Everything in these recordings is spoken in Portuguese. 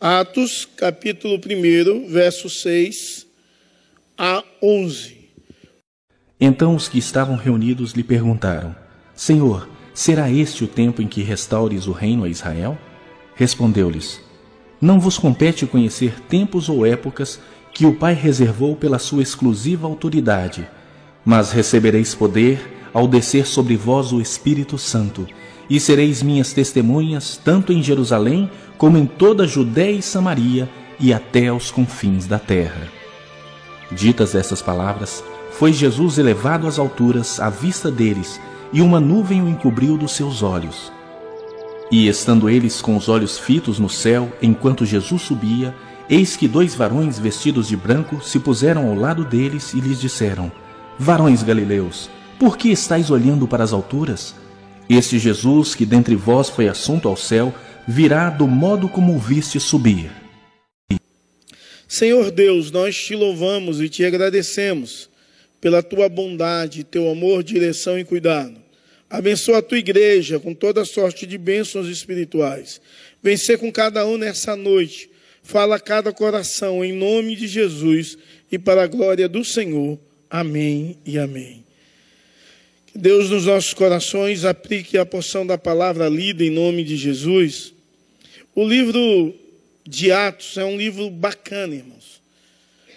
Atos, capítulo 1, verso 6 a 11. Então os que estavam reunidos lhe perguntaram: Senhor, será este o tempo em que restaures o reino a Israel? Respondeu-lhes: Não vos compete conhecer tempos ou épocas que o Pai reservou pela sua exclusiva autoridade, mas recebereis poder ao descer sobre vós o Espírito Santo, e sereis minhas testemunhas tanto em Jerusalém como em toda a Judéia e Samaria e até aos confins da terra. Ditas essas palavras, foi Jesus elevado às alturas à vista deles, e uma nuvem o encobriu dos seus olhos. E estando eles com os olhos fitos no céu, enquanto Jesus subia, eis que dois varões vestidos de branco se puseram ao lado deles e lhes disseram: Varões galileus, por que estáis olhando para as alturas? Este Jesus, que dentre vós foi assunto ao céu, virá do modo como o viste subir. Senhor Deus, nós te louvamos e te agradecemos pela tua bondade, teu amor, direção e cuidado. Abençoa a tua igreja com toda sorte de bênçãos espirituais. Vencer com cada um nessa noite. Fala a cada coração em nome de Jesus e para a glória do Senhor. Amém e amém. Que Deus nos nossos corações aplique a porção da palavra lida em nome de Jesus. O livro de Atos é um livro bacana, irmãos.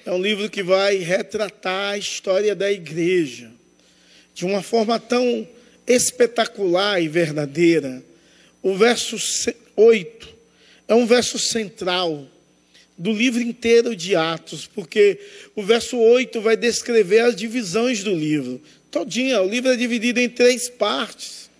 É um livro que vai retratar a história da igreja de uma forma tão espetacular e verdadeira. O verso 8 é um verso central do livro inteiro de Atos, porque o verso 8 vai descrever as divisões do livro. Todinha, o livro é dividido em três partes.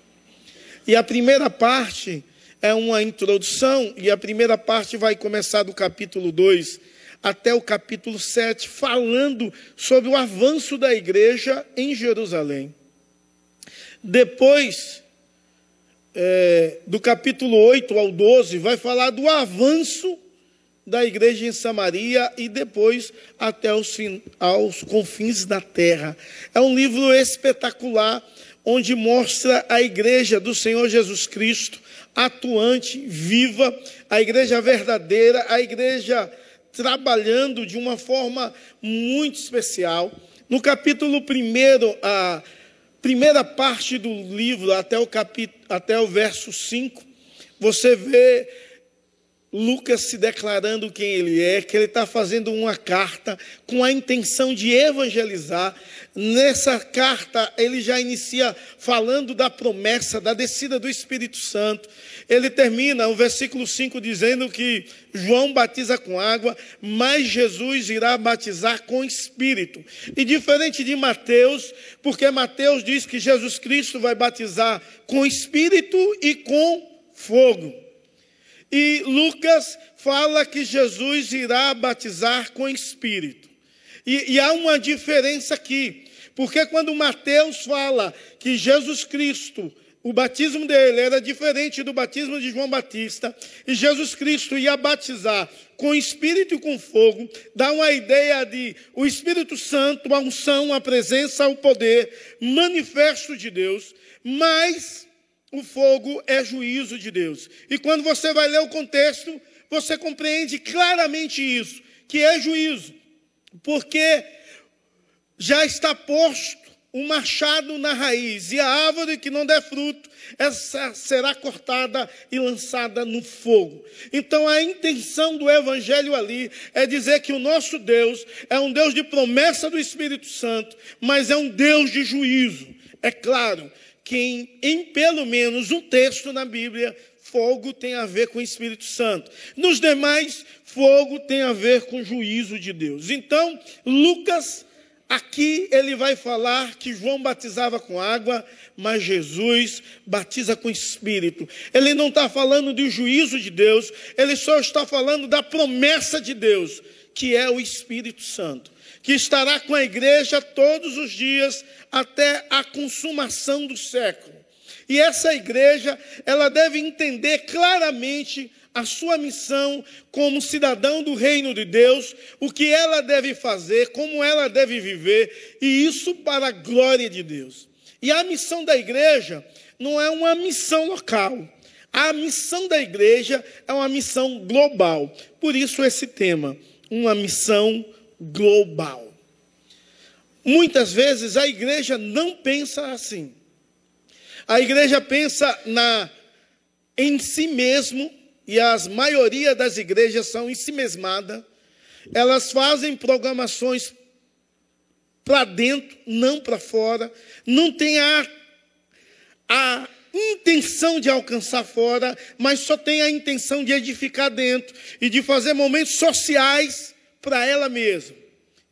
E a primeira parte é uma introdução, e a primeira parte vai começar do capítulo 2 até o capítulo 7, falando sobre o avanço da igreja em Jerusalém. Depois, é, do capítulo 8 ao 12, vai falar do avanço da igreja em Samaria e depois até os, aos confins da terra. É um livro espetacular, onde mostra a igreja do Senhor Jesus Cristo atuante, viva, a igreja verdadeira, a igreja trabalhando de uma forma muito especial. No capítulo 1, a primeira parte do livro, até o, capítulo, até o verso 5, você vê Lucas se declarando quem ele é, que ele está fazendo uma carta com a intenção de evangelizar. Nessa carta, ele já inicia falando da promessa, da descida do Espírito Santo. Ele termina o versículo 5 dizendo que João batiza com água, mas Jesus irá batizar com Espírito. E diferente de Mateus, porque Mateus diz que Jesus Cristo vai batizar com Espírito e com fogo. E Lucas fala que Jesus irá batizar com Espírito. E, e, há uma diferença aqui, porque quando Mateus fala que Jesus Cristo, o batismo dele era diferente do batismo de João Batista, e Jesus Cristo ia batizar com Espírito e com fogo, dá uma ideia de o Espírito Santo, a unção, a presença, o poder manifesto de Deus, mas o fogo é juízo de Deus. E quando você vai ler o contexto, você compreende claramente isso, que é juízo, porque já está posto um machado na raiz, e a árvore que não der fruto, essa será cortada e lançada no fogo. Então a intenção do evangelho ali é dizer que o nosso Deus é um Deus de promessa do Espírito Santo, mas é um Deus de juízo. É claro que em, em pelo menos um texto na Bíblia, fogo tem a ver com o Espírito Santo. Nos demais, fogo tem a ver com o juízo de Deus. Então, Lucas, aqui ele vai falar que João batizava com água, mas Jesus batiza com Espírito. Ele não está falando do juízo de Deus, ele só está falando da promessa de Deus, que é o Espírito Santo que estará com a igreja todos os dias até a consumação do século. E essa igreja, ela deve entender claramente a sua missão como cidadão do reino de Deus, o que ela deve fazer, como ela deve viver, e isso para a glória de Deus. E a missão da igreja não é uma missão local. A missão da igreja é uma missão global. Por isso esse tema, uma missão global. Muitas vezes a igreja não pensa assim. A igreja pensa na em si mesmo, e a maioria das igrejas são em si mesmada. Elas fazem programações para dentro, não para fora. Não tem a, a intenção de alcançar fora, mas só tem a intenção de edificar dentro e de fazer momentos sociais para ela mesma.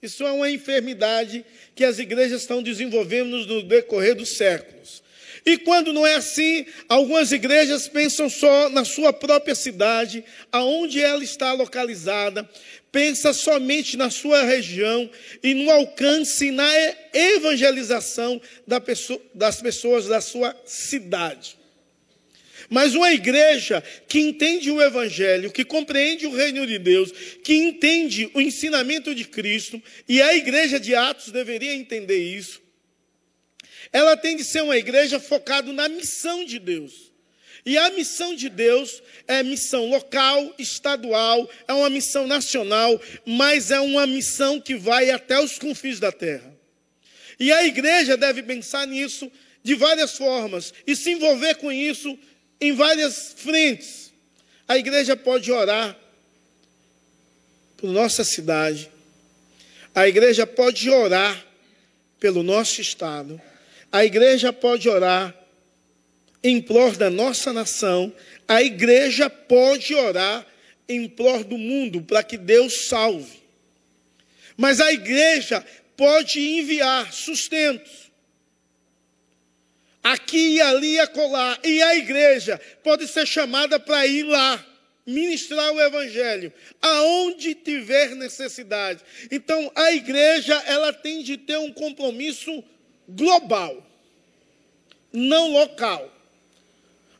Isso é uma enfermidade que as igrejas estão desenvolvendo no decorrer dos séculos. E quando não é assim, algumas igrejas pensam só na sua própria cidade, aonde ela está localizada, pensa somente na sua região e no alcance e na evangelização das pessoas da sua cidade. Mas uma igreja que entende o Evangelho, que compreende o reino de Deus, que entende o ensinamento de Cristo, e a igreja de Atos deveria entender isso, ela tem de ser uma igreja focada na missão de Deus. E a missão de Deus é missão local, estadual, é uma missão nacional, mas é uma missão que vai até os confins da terra. E a igreja deve pensar nisso de várias formas e se envolver com isso em várias frentes. A igreja pode orar por nossa cidade, a igreja pode orar pelo nosso estado, a igreja pode orar em prol da nossa nação, a igreja pode orar em prol do mundo para que Deus salve. Mas a igreja pode enviar sustentos. Aqui e ali e acolá. E a igreja pode ser chamada para ir lá ministrar o evangelho aonde tiver necessidade. Então, a igreja, ela tem de ter um compromisso global, não local.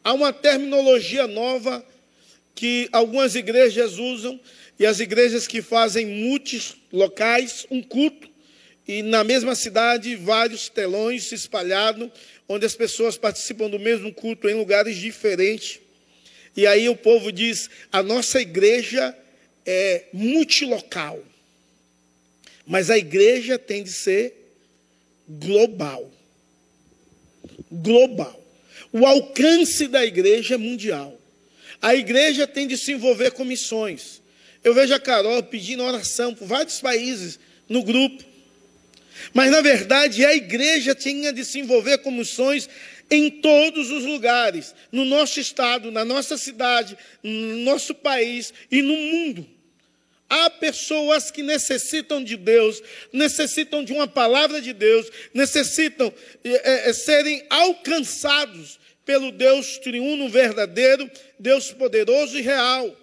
Há uma terminologia nova que algumas igrejas usam, e as igrejas que fazem multis locais, um culto, e na mesma cidade vários telões espalhados, onde as pessoas participam do mesmo culto em lugares diferentes. E aí o povo diz: a nossa igreja é multilocal. Mas a igreja tem de ser global. Global. O alcance da igreja é mundial. A igreja tem de se envolver com missões. Eu vejo a Carol pedindo oração por vários países no grupo. Mas, na verdade, a igreja tinha de se envolver com missões em todos os lugares, no nosso estado, na nossa cidade, no nosso país e no mundo. Há pessoas que necessitam de Deus, necessitam de uma palavra de Deus, necessitam é, é, serem alcançados pelo Deus triuno verdadeiro, Deus poderoso e real.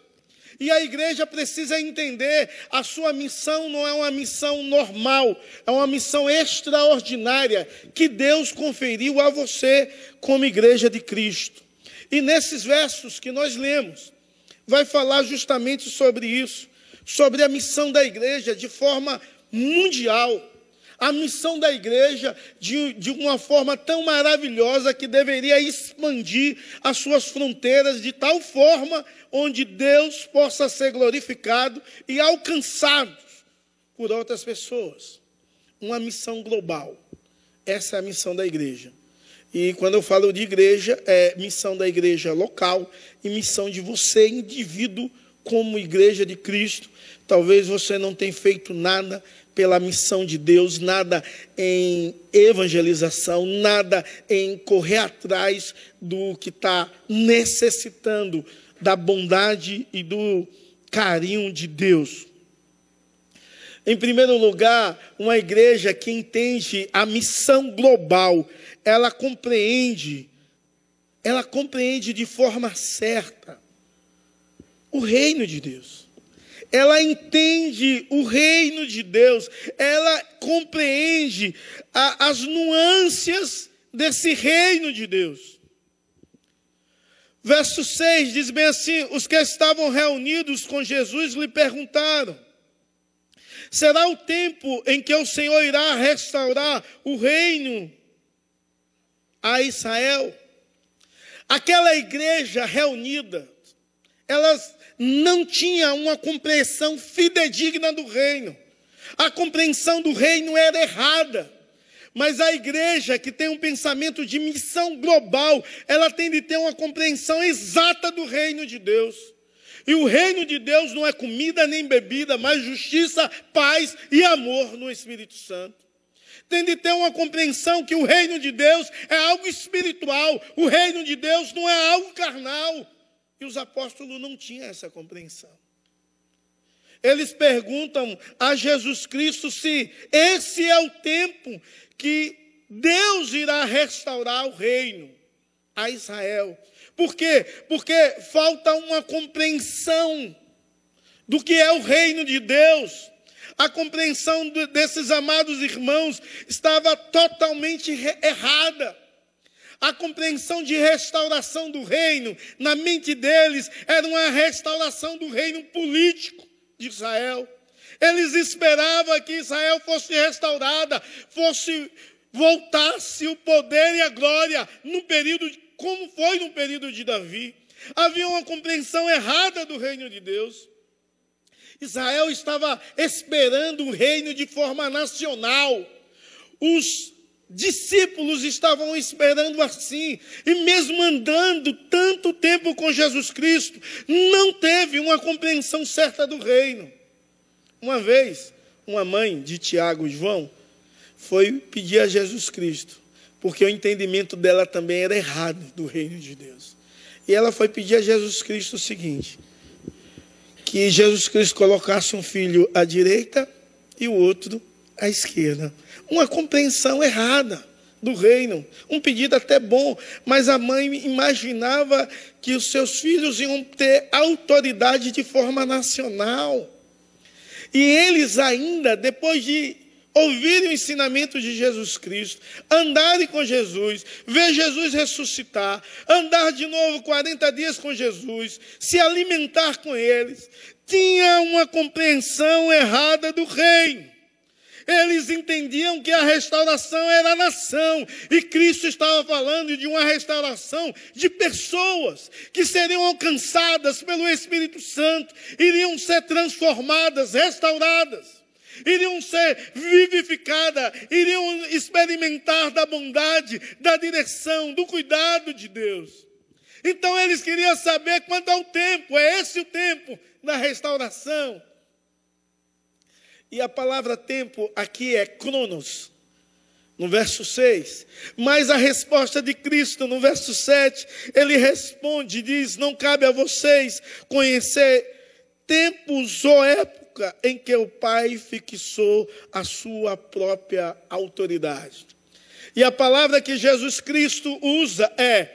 E a igreja precisa entender: a sua missão não é uma missão normal, é uma missão extraordinária que Deus conferiu a você como igreja de Cristo. E nesses versos que nós lemos, vai falar justamente sobre isso sobre a missão da igreja de forma mundial. A missão da igreja de, de uma forma tão maravilhosa que deveria expandir as suas fronteiras de tal forma onde Deus possa ser glorificado e alcançado por outras pessoas. Uma missão global. Essa é a missão da igreja. E quando eu falo de igreja, é missão da igreja local e missão de você, indivíduo, como igreja de Cristo, talvez você não tenha feito nada pela missão de Deus, nada em evangelização, nada em correr atrás do que está necessitando da bondade e do carinho de Deus. Em primeiro lugar, uma igreja que entende a missão global, ela compreende, ela compreende de forma certa o reino de Deus. Ela entende o reino de Deus, ela compreende a, as nuances desse reino de Deus. Verso 6 diz bem assim: os que estavam reunidos com Jesus lhe perguntaram: será o tempo em que o Senhor irá restaurar o reino a Israel? Aquela igreja reunida, elas não tinha uma compreensão fidedigna do reino. A compreensão do reino era errada. Mas a igreja que tem um pensamento de missão global, ela tem de ter uma compreensão exata do reino de Deus. E o reino de Deus não é comida nem bebida, mas justiça, paz e amor no Espírito Santo. Tem de ter uma compreensão que o reino de Deus é algo espiritual, o reino de Deus não é algo carnal. E os apóstolos não tinham essa compreensão. Eles perguntam a Jesus Cristo se esse é o tempo que Deus irá restaurar o reino a Israel. Por quê? Porque falta uma compreensão do que é o reino de Deus. A compreensão desses amados irmãos estava totalmente errada. A compreensão de restauração do reino na mente deles era uma restauração do reino político de Israel. Eles esperavam que Israel fosse restaurada, fosse voltasse o poder e a glória no período como foi no período de Davi. Havia uma compreensão errada do reino de Deus. Israel estava esperando o reino de forma nacional. Os discípulos estavam esperando assim, e mesmo andando tanto tempo com Jesus Cristo, não teve uma compreensão certa do reino. Uma vez, uma mãe de Tiago e João foi pedir a Jesus Cristo, porque o entendimento dela também era errado do reino de Deus. E ela foi pedir a Jesus Cristo o seguinte: que Jesus Cristo colocasse um filho à direita e o outro à esquerda. Uma compreensão errada do reino, um pedido até bom, mas a mãe imaginava que os seus filhos iam ter autoridade de forma nacional. E eles ainda, depois de ouvirem o ensinamento de Jesus Cristo, andarem com Jesus, ver Jesus ressuscitar, andar de novo 40 dias com Jesus, se alimentar com eles, tinha uma compreensão errada do reino. Eles entendiam que a restauração era a nação, e Cristo estava falando de uma restauração de pessoas que seriam alcançadas pelo Espírito Santo, iriam ser transformadas, restauradas, iriam ser vivificadas, iriam experimentar da bondade, da direção, do cuidado de Deus. Então eles queriam saber quanto é o tempo, é esse o tempo da restauração. E a palavra tempo aqui é cronos, no verso 6. Mas a resposta de Cristo, no verso 7, ele responde, diz: Não cabe a vocês conhecer tempos ou época em que o Pai fixou a sua própria autoridade. E a palavra que Jesus Cristo usa é: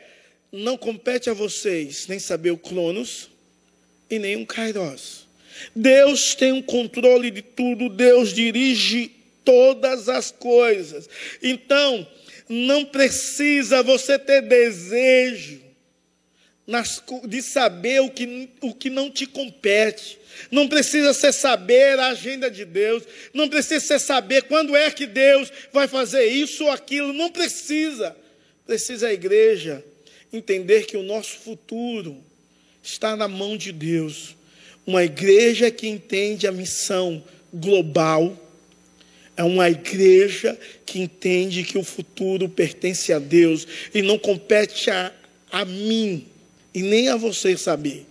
não compete a vocês nem saber o cronos e nem um kairos Deus tem um controle de tudo, Deus dirige todas as coisas. Então, não precisa você ter desejo de saber o que, o que não te compete. Não precisa ser saber a agenda de Deus. Não precisa ser saber quando é que Deus vai fazer isso ou aquilo. Não precisa. Precisa a igreja entender que o nosso futuro está na mão de Deus. Uma igreja que entende a missão global. É uma igreja que entende que o futuro pertence a Deus e não compete a, a mim e nem a você saber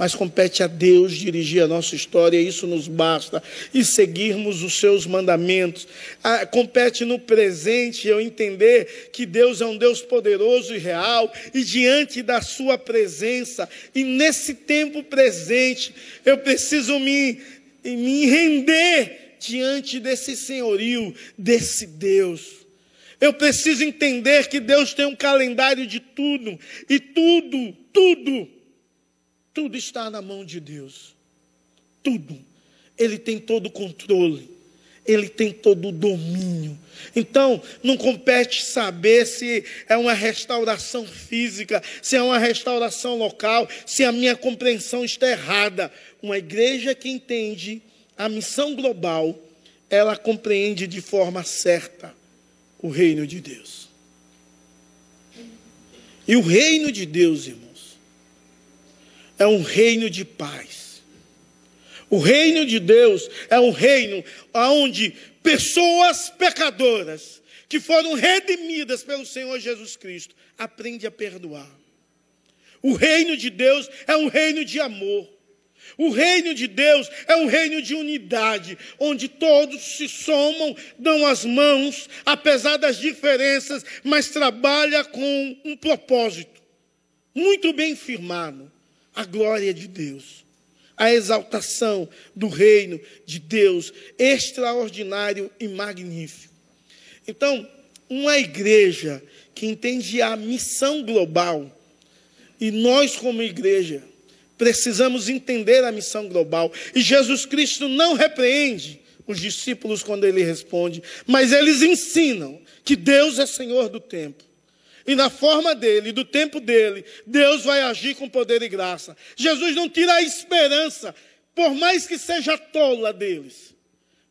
mas compete a Deus dirigir a nossa história, e isso nos basta, e seguirmos os seus mandamentos. Ah, compete no presente eu entender que Deus é um Deus poderoso e real, e diante da Sua presença, e nesse tempo presente, eu preciso me, me render diante desse senhorio, desse Deus. Eu preciso entender que Deus tem um calendário de tudo, e tudo, tudo tudo está na mão de Deus. Tudo. Ele tem todo o controle. Ele tem todo o domínio. Então, não compete saber se é uma restauração física, se é uma restauração local, se a minha compreensão está errada. Uma igreja que entende a missão global, ela compreende de forma certa o reino de Deus. E o reino de Deus, irmãos, é um reino de paz. O reino de Deus é um reino onde pessoas pecadoras que foram redimidas pelo Senhor Jesus Cristo aprendem a perdoar. O reino de Deus é um reino de amor. O reino de Deus é um reino de unidade, onde todos se somam, dão as mãos, apesar das diferenças, mas trabalha com um propósito muito bem firmado: a glória de Deus, a exaltação do reino de Deus, extraordinário e magnífico. Então, uma igreja que entende a missão global, e nós, como igreja, precisamos entender a missão global. E Jesus Cristo não repreende os discípulos quando ele responde, mas eles ensinam que Deus é Senhor do tempo. E na forma dele, do tempo dele, Deus vai agir com poder e graça. Jesus não tira a esperança, por mais que seja tola deles.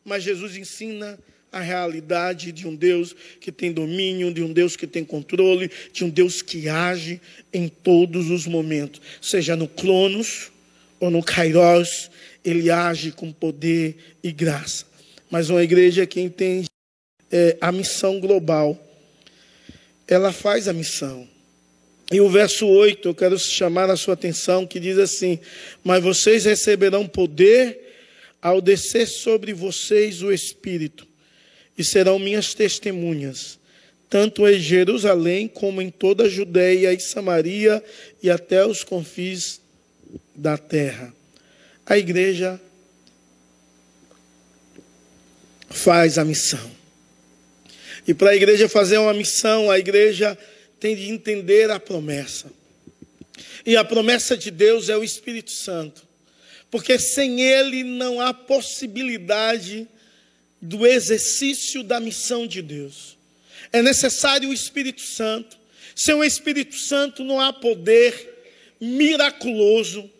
Mas Jesus ensina a realidade de um Deus que tem domínio, de um Deus que tem controle, de um Deus que age em todos os momentos, seja no Cronos ou no Kairos, ele age com poder e graça. Mas uma igreja que entende é, a missão global, ela faz a missão. E o verso 8, eu quero chamar a sua atenção, que diz assim: Mas vocês receberão poder ao descer sobre vocês o Espírito e serão minhas testemunhas, tanto em Jerusalém como em toda a Judéia e Samaria e até os confins da terra. A igreja faz a missão. E para a igreja fazer uma missão, a igreja tem de entender a promessa. E a promessa de Deus é o Espírito Santo. Porque sem ele não há possibilidade de do exercício da missão de Deus. É necessário o Espírito Santo. Sem o Espírito Santo não há poder miraculoso.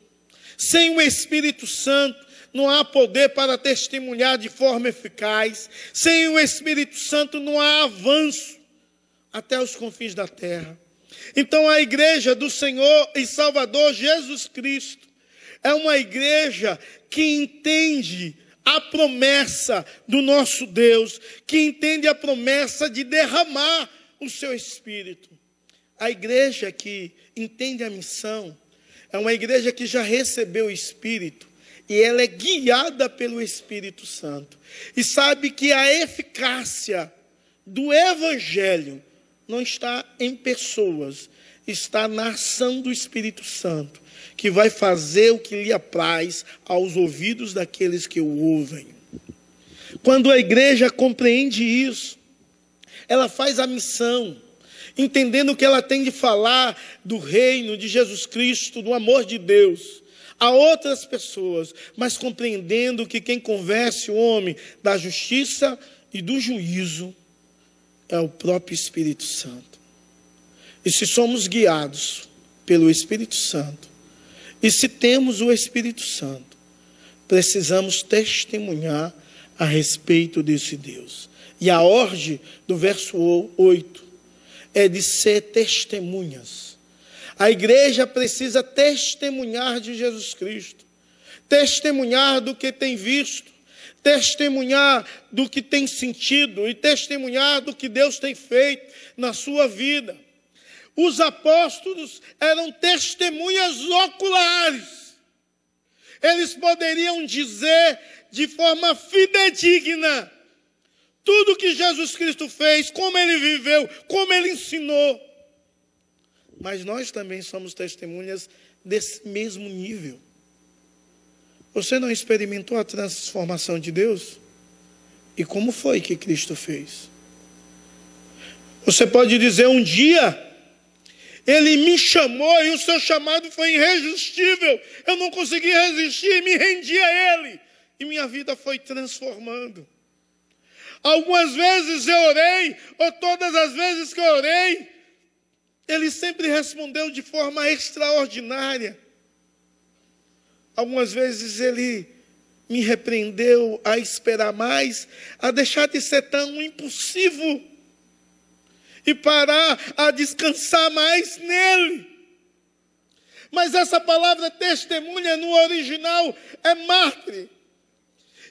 Sem o Espírito Santo não há poder para testemunhar de forma eficaz. Sem o Espírito Santo não há avanço até os confins da terra. Então a igreja do Senhor e Salvador Jesus Cristo é uma igreja que entende a promessa do nosso Deus, que entende a promessa de derramar o seu espírito. A igreja que entende a missão é uma igreja que já recebeu o espírito e ela é guiada pelo Espírito Santo. E sabe que a eficácia do evangelho não está em pessoas, está na ação do Espírito Santo que vai fazer o que lhe apraz aos ouvidos daqueles que o ouvem. Quando a igreja compreende isso, ela faz a missão, entendendo que ela tem de falar do reino de Jesus Cristo, do amor de Deus, a outras pessoas, mas compreendendo que quem convence o homem da justiça e do juízo é o próprio Espírito Santo. E se somos guiados pelo Espírito Santo, e se temos o Espírito Santo, precisamos testemunhar a respeito desse Deus. E a ordem do verso 8 é de ser testemunhas. A igreja precisa testemunhar de Jesus Cristo, testemunhar do que tem visto, testemunhar do que tem sentido e testemunhar do que Deus tem feito na sua vida. Os apóstolos eram testemunhas oculares. Eles poderiam dizer de forma fidedigna tudo que Jesus Cristo fez, como ele viveu, como ele ensinou. Mas nós também somos testemunhas desse mesmo nível. Você não experimentou a transformação de Deus? E como foi que Cristo fez? Você pode dizer um dia ele me chamou e o seu chamado foi irresistível. Eu não consegui resistir, me rendi a Ele. E minha vida foi transformando. Algumas vezes eu orei, ou todas as vezes que eu orei, Ele sempre respondeu de forma extraordinária. Algumas vezes Ele me repreendeu a esperar mais, a deixar de ser tão impulsivo e parar a descansar mais nele. Mas essa palavra testemunha no original é mártir.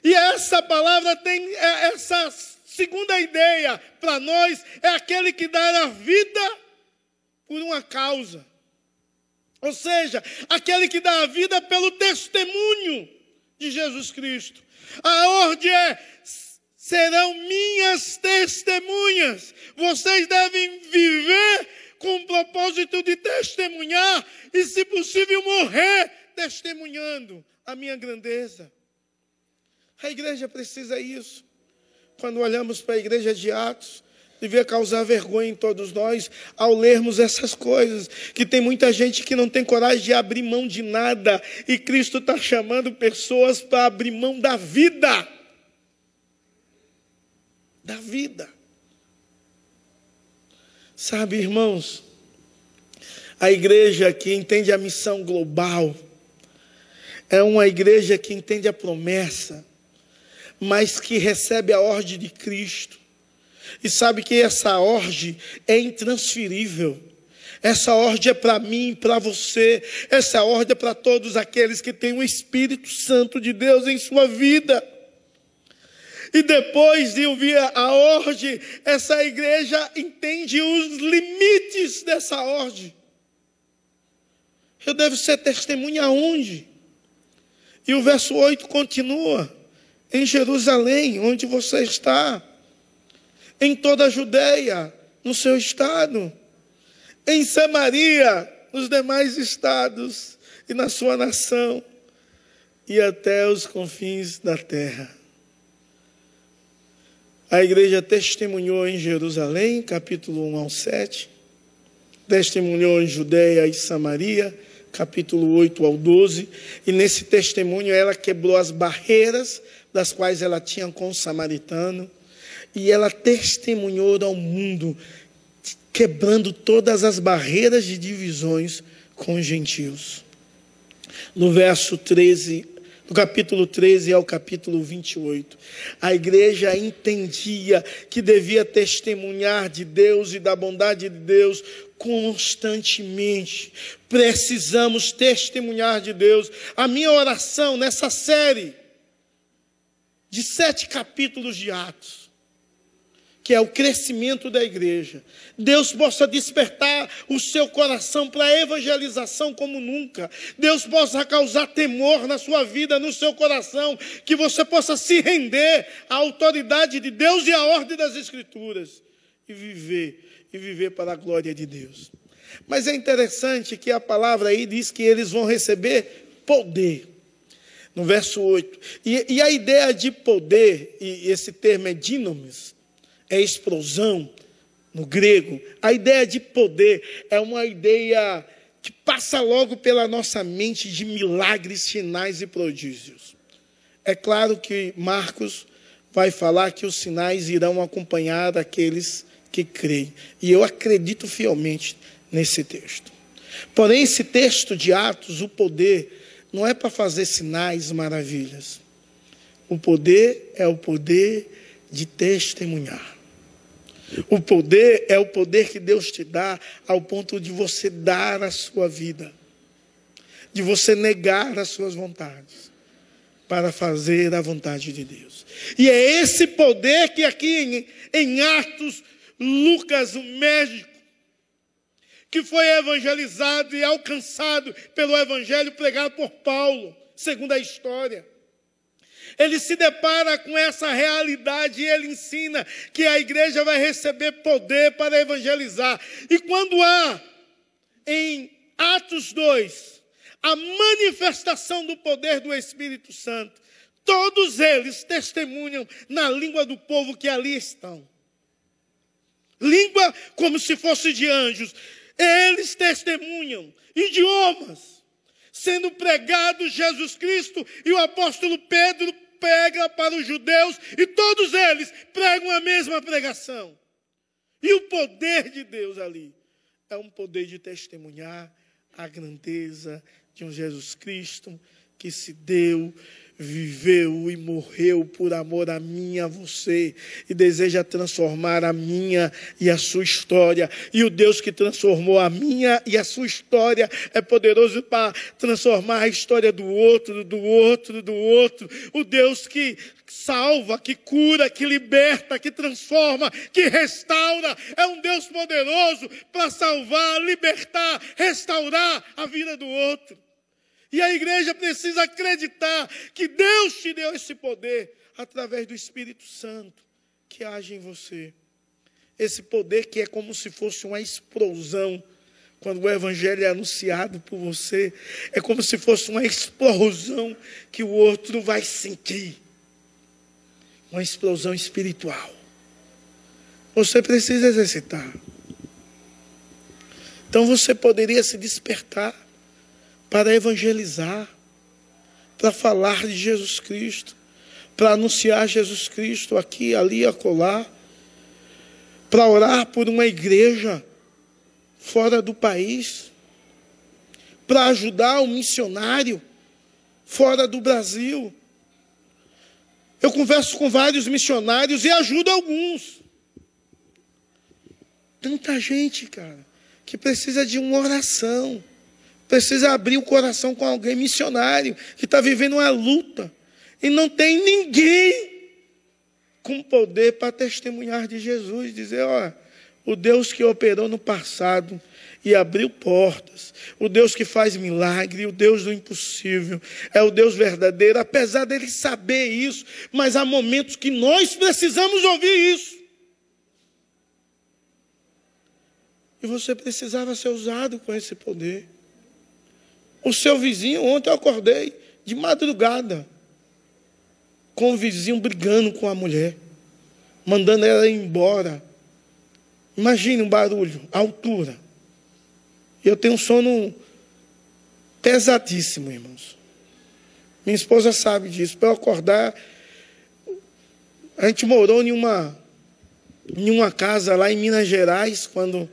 E essa palavra tem é, essa segunda ideia para nós é aquele que dá a vida por uma causa. Ou seja, aquele que dá a vida pelo testemunho de Jesus Cristo. A ordem é: serão minhas testemunhas. Vocês devem viver com o propósito de testemunhar e, se possível, morrer testemunhando a minha grandeza. A igreja precisa isso. Quando olhamos para a igreja de Atos, devia causar vergonha em todos nós ao lermos essas coisas. Que tem muita gente que não tem coragem de abrir mão de nada, e Cristo está chamando pessoas para abrir mão da vida. Da vida. Sabe, irmãos, a igreja que entende a missão global é uma igreja que entende a promessa, mas que recebe a ordem de Cristo e sabe que essa ordem é intransferível. Essa ordem é para mim, para você. Essa ordem é para todos aqueles que têm o Espírito Santo de Deus em sua vida. E depois de ouvir a ordem, essa igreja entende os limites dessa ordem. Eu devo ser testemunha aonde? E o verso 8 continua: em Jerusalém, onde você está em toda a Judéia, no seu estado, em Samaria, nos demais estados e na sua nação, e até os confins da terra. A igreja testemunhou em Jerusalém, capítulo 1 ao 7, testemunhou em Judéia e Samaria, capítulo 8 ao 12, e nesse testemunho ela quebrou as barreiras das quais ela tinha com o samaritano e ela testemunhou ao mundo, quebrando todas as barreiras de divisões com os gentios. No verso 13, do capítulo 13 ao capítulo 28, a igreja entendia que devia testemunhar de Deus e da bondade de Deus constantemente. Precisamos testemunhar de Deus. A minha oração nessa série de sete capítulos de Atos que é o crescimento da igreja. Deus possa despertar o seu coração para a evangelização como nunca. Deus possa causar temor na sua vida, no seu coração, que você possa se render à autoridade de Deus e à ordem das Escrituras e viver, e viver para a glória de Deus. Mas é interessante que a palavra aí diz que eles vão receber poder. No verso 8. E, e a ideia de poder, e esse termo é dinamis, é explosão no grego. A ideia de poder é uma ideia que passa logo pela nossa mente de milagres, sinais e prodígios. É claro que Marcos vai falar que os sinais irão acompanhar aqueles que creem. E eu acredito fielmente nesse texto. Porém, esse texto de Atos, o poder, não é para fazer sinais, maravilhas. O poder é o poder de testemunhar. O poder é o poder que Deus te dá ao ponto de você dar a sua vida, de você negar as suas vontades para fazer a vontade de Deus. E é esse poder que aqui em, em Atos, Lucas, o médico, que foi evangelizado e alcançado pelo evangelho pregado por Paulo, segundo a história ele se depara com essa realidade e ele ensina que a igreja vai receber poder para evangelizar. E quando há em Atos 2 a manifestação do poder do Espírito Santo, todos eles testemunham na língua do povo que ali estão. Língua como se fosse de anjos. Eles testemunham idiomas sendo pregado Jesus Cristo e o apóstolo Pedro pega para os judeus e todos eles pregam a mesma pregação. E o poder de Deus ali é um poder de testemunhar a grandeza de um Jesus Cristo que se deu, viveu e morreu por amor a mim e a você, e deseja transformar a minha e a sua história. E o Deus que transformou a minha e a sua história é poderoso para transformar a história do outro, do outro, do outro. O Deus que salva, que cura, que liberta, que transforma, que restaura, é um Deus poderoso para salvar, libertar, restaurar a vida do outro. E a igreja precisa acreditar que Deus te deu esse poder através do Espírito Santo que age em você. Esse poder que é como se fosse uma explosão. Quando o Evangelho é anunciado por você, é como se fosse uma explosão que o outro vai sentir. Uma explosão espiritual. Você precisa exercitar. Então você poderia se despertar para evangelizar, para falar de Jesus Cristo, para anunciar Jesus Cristo aqui, ali, acolá, para orar por uma igreja fora do país, para ajudar um missionário fora do Brasil. Eu converso com vários missionários e ajudo alguns. Tanta gente, cara, que precisa de uma oração precisa abrir o coração com alguém missionário que está vivendo uma luta e não tem ninguém com poder para testemunhar de Jesus, dizer, ó, o Deus que operou no passado e abriu portas, o Deus que faz milagre, o Deus do impossível, é o Deus verdadeiro, apesar dele saber isso, mas há momentos que nós precisamos ouvir isso. E você precisava ser usado com esse poder. O seu vizinho, ontem eu acordei de madrugada com o vizinho brigando com a mulher, mandando ela ir embora. Imagine um barulho, a altura. Eu tenho um sono pesadíssimo, irmãos. Minha esposa sabe disso. Para eu acordar, a gente morou em uma, em uma casa lá em Minas Gerais, quando,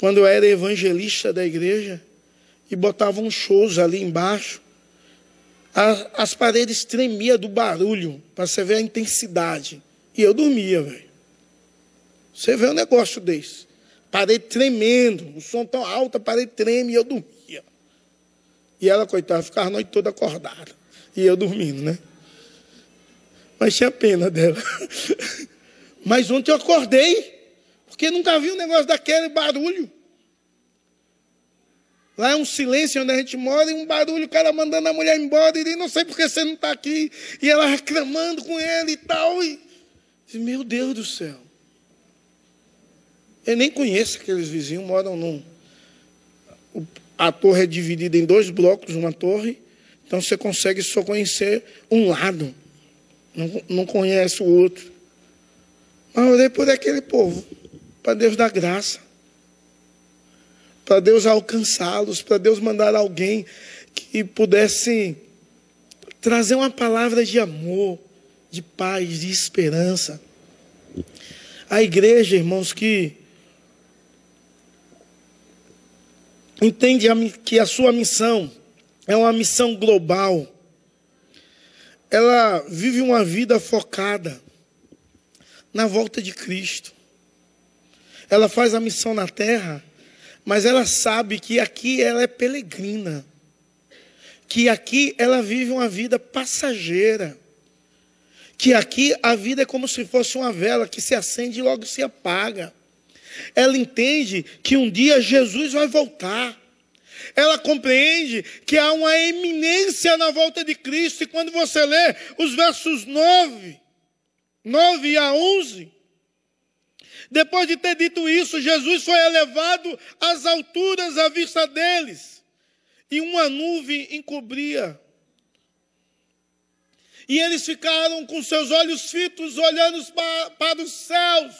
quando eu era evangelista da igreja e botavam shows ali embaixo. as paredes tremiam do barulho, para você ver a intensidade. E eu dormia, velho. Você vê um negócio desse. Parede tremendo, o som tão alto, a parede treme e eu dormia. E ela, coitada, ficava a noite toda acordada. E eu dormindo, né? Mas tinha pena dela. Mas ontem eu acordei, porque nunca vi um negócio daquele barulho. Lá é um silêncio onde a gente mora e um barulho, o cara mandando a mulher embora e não sei porque você não está aqui. E ela reclamando com ele e tal. E... Meu Deus do céu. Eu nem conheço aqueles vizinhos, moram num. A torre é dividida em dois blocos, uma torre. Então você consegue só conhecer um lado. Não, não conhece o outro. Mas orei por aquele povo. Para Deus dar graça para Deus alcançá-los, para Deus mandar alguém que pudesse trazer uma palavra de amor, de paz, de esperança. A igreja, irmãos, que entende que a sua missão é uma missão global. Ela vive uma vida focada na volta de Cristo. Ela faz a missão na terra mas ela sabe que aqui ela é peregrina, que aqui ela vive uma vida passageira, que aqui a vida é como se fosse uma vela que se acende e logo se apaga. Ela entende que um dia Jesus vai voltar. Ela compreende que há uma eminência na volta de Cristo, e quando você lê os versos 9, 9 a 11, depois de ter dito isso, Jesus foi elevado às alturas à vista deles, e uma nuvem encobria. E eles ficaram com seus olhos fitos, olhando para, para os céus,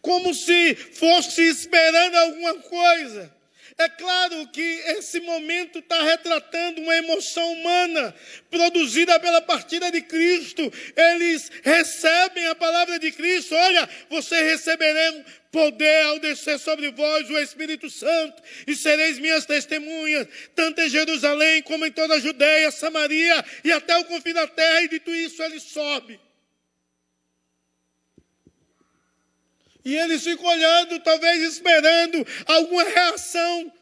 como se fosse esperando alguma coisa. É claro que esse momento está retratando uma emoção humana produzida pela partida de Cristo. Eles recebem a palavra de Cristo. Olha, vocês receberão poder ao descer sobre vós o Espírito Santo, e sereis minhas testemunhas, tanto em Jerusalém como em toda a Judéia, Samaria e até o confim da terra, e dito isso, ele sobe. E eles ficam olhando, talvez esperando alguma reação,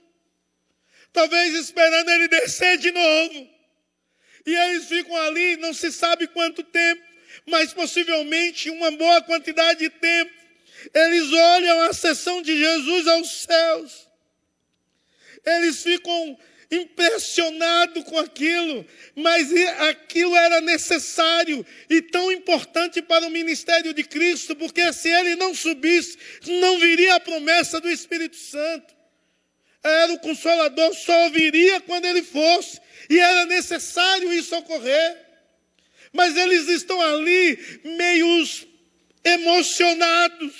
talvez esperando ele descer de novo. E eles ficam ali, não se sabe quanto tempo, mas possivelmente uma boa quantidade de tempo. Eles olham a sessão de Jesus aos céus. Eles ficam impressionados com aquilo, mas aquilo era necessário e tão importante para o ministério de Cristo, porque se ele não subisse, não viria a promessa do Espírito Santo. Era o consolador, só viria quando ele fosse, e era necessário isso ocorrer. Mas eles estão ali meios emocionados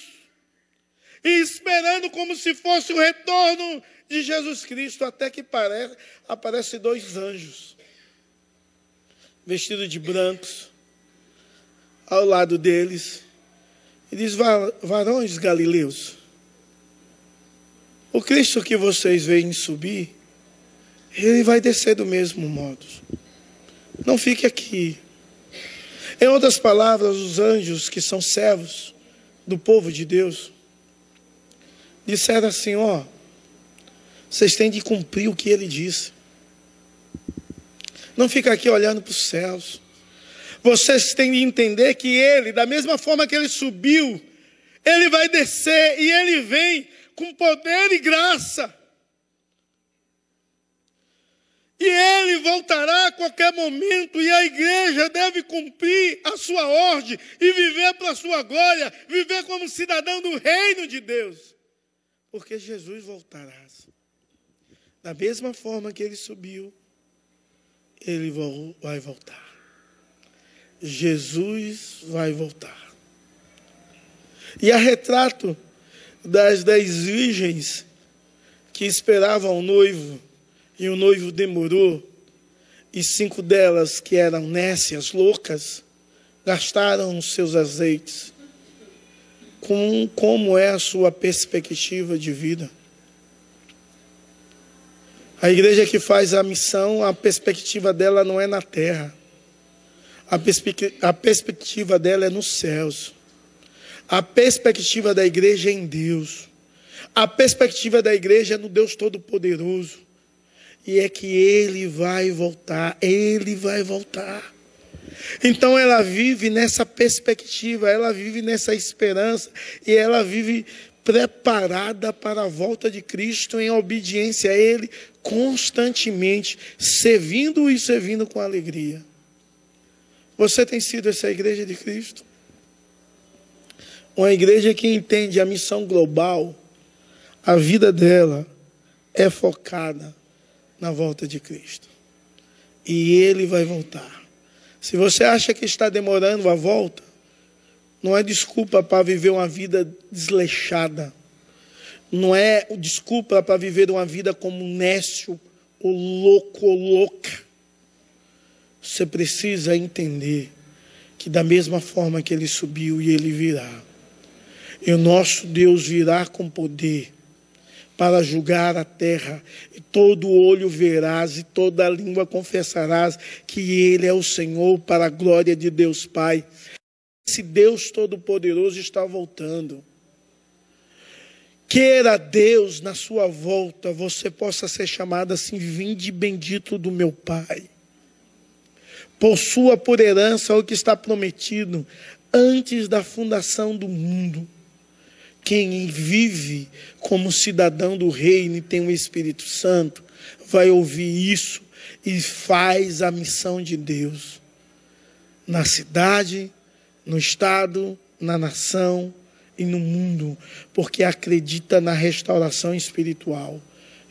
e esperando como se fosse o retorno de Jesus Cristo, até que aparece, aparece dois anjos, vestidos de brancos, ao lado deles, e diz: Varões galileus, o Cristo que vocês veem subir, ele vai descer do mesmo modo. Não fique aqui. Em outras palavras, os anjos que são servos do povo de Deus, disseram assim: ó, vocês têm de cumprir o que ele disse. Não fica aqui olhando para os céus. Vocês têm de entender que ele, da mesma forma que ele subiu, ele vai descer e ele vem com poder e graça. E ele voltará a qualquer momento, e a igreja deve cumprir a sua ordem e viver para a sua glória, viver como cidadão do reino de Deus. Porque Jesus voltará. Da mesma forma que ele subiu, ele vai voltar. Jesus vai voltar. E a retrato das dez virgens que esperavam o noivo, e o noivo demorou, e cinco delas, que eram nécias, loucas, gastaram os seus azeites com como é a sua perspectiva de vida. A igreja que faz a missão, a perspectiva dela não é na terra. A, perspe a perspectiva dela é nos céus. A perspectiva da igreja é em Deus. A perspectiva da igreja é no Deus Todo-Poderoso. E é que Ele vai voltar, Ele vai voltar. Então ela vive nessa perspectiva, ela vive nessa esperança e ela vive preparada para a volta de Cristo em obediência a Ele constantemente, servindo e servindo com alegria. Você tem sido essa igreja de Cristo? Uma igreja que entende a missão global, a vida dela é focada na volta de Cristo. E Ele vai voltar. Se você acha que está demorando a volta, não é desculpa para viver uma vida desleixada. Não é desculpa para viver uma vida como nécio ou louco ou louca. Você precisa entender que da mesma forma que ele subiu e ele virá, e o nosso Deus virá com poder para julgar a terra, e todo olho verás e toda língua confessarás que Ele é o Senhor, para a glória de Deus Pai. Esse Deus Todo-Poderoso está voltando. Queira Deus, na sua volta, você possa ser chamado assim: vinde bendito do meu Pai. Possua por herança o que está prometido antes da fundação do mundo quem vive como cidadão do reino e tem o Espírito Santo, vai ouvir isso e faz a missão de Deus na cidade, no estado, na nação e no mundo, porque acredita na restauração espiritual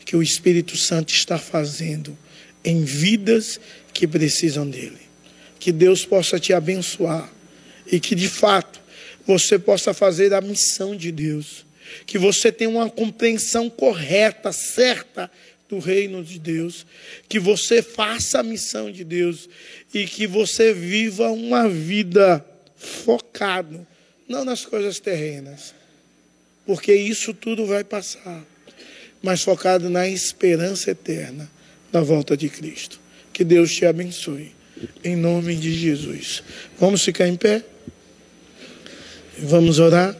que o Espírito Santo está fazendo em vidas que precisam dele. Que Deus possa te abençoar e que de fato você possa fazer a missão de Deus. que você tenha uma compreensão correta, certa do reino de Deus, que você faça a missão de Deus e que você viva uma vida focado, não nas coisas terrenas, porque isso tudo vai passar, mas focado na esperança eterna da volta de Cristo. Que Deus te abençoe, em nome de Jesus. Vamos ficar em pé? Vamos orar?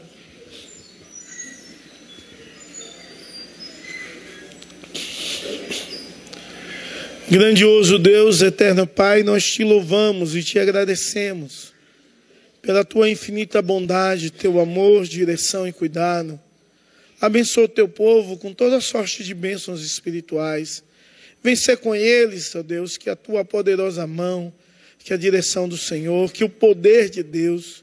Grandioso Deus, eterno Pai, nós te louvamos e te agradecemos pela tua infinita bondade, teu amor, direção e cuidado. Abençoa o teu povo com toda sorte de bênçãos espirituais. Vem ser com eles, ó Deus, que a tua poderosa mão, que a direção do Senhor, que o poder de Deus,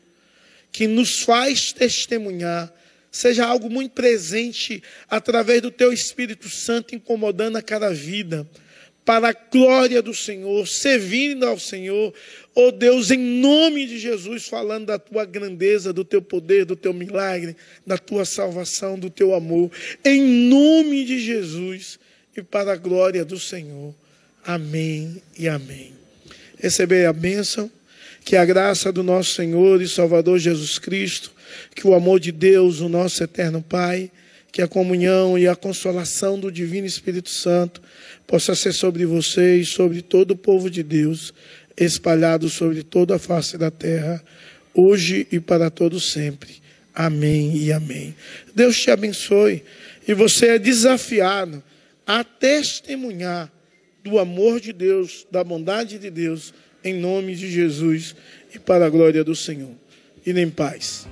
que nos faz testemunhar, seja algo muito presente através do teu Espírito Santo incomodando a cada vida para a glória do Senhor, servindo ao Senhor, oh Deus, em nome de Jesus, falando da tua grandeza, do teu poder, do teu milagre, da tua salvação, do teu amor, em nome de Jesus e para a glória do Senhor. Amém e amém. Recebei a bênção, que a graça do nosso Senhor e Salvador Jesus Cristo, que o amor de Deus, o nosso eterno Pai, que a comunhão e a consolação do Divino Espírito Santo possa ser sobre você e sobre todo o povo de Deus, espalhado sobre toda a face da terra, hoje e para todo sempre. Amém e amém. Deus te abençoe e você é desafiado a testemunhar do amor de Deus, da bondade de Deus, em nome de Jesus e para a glória do Senhor. E em paz.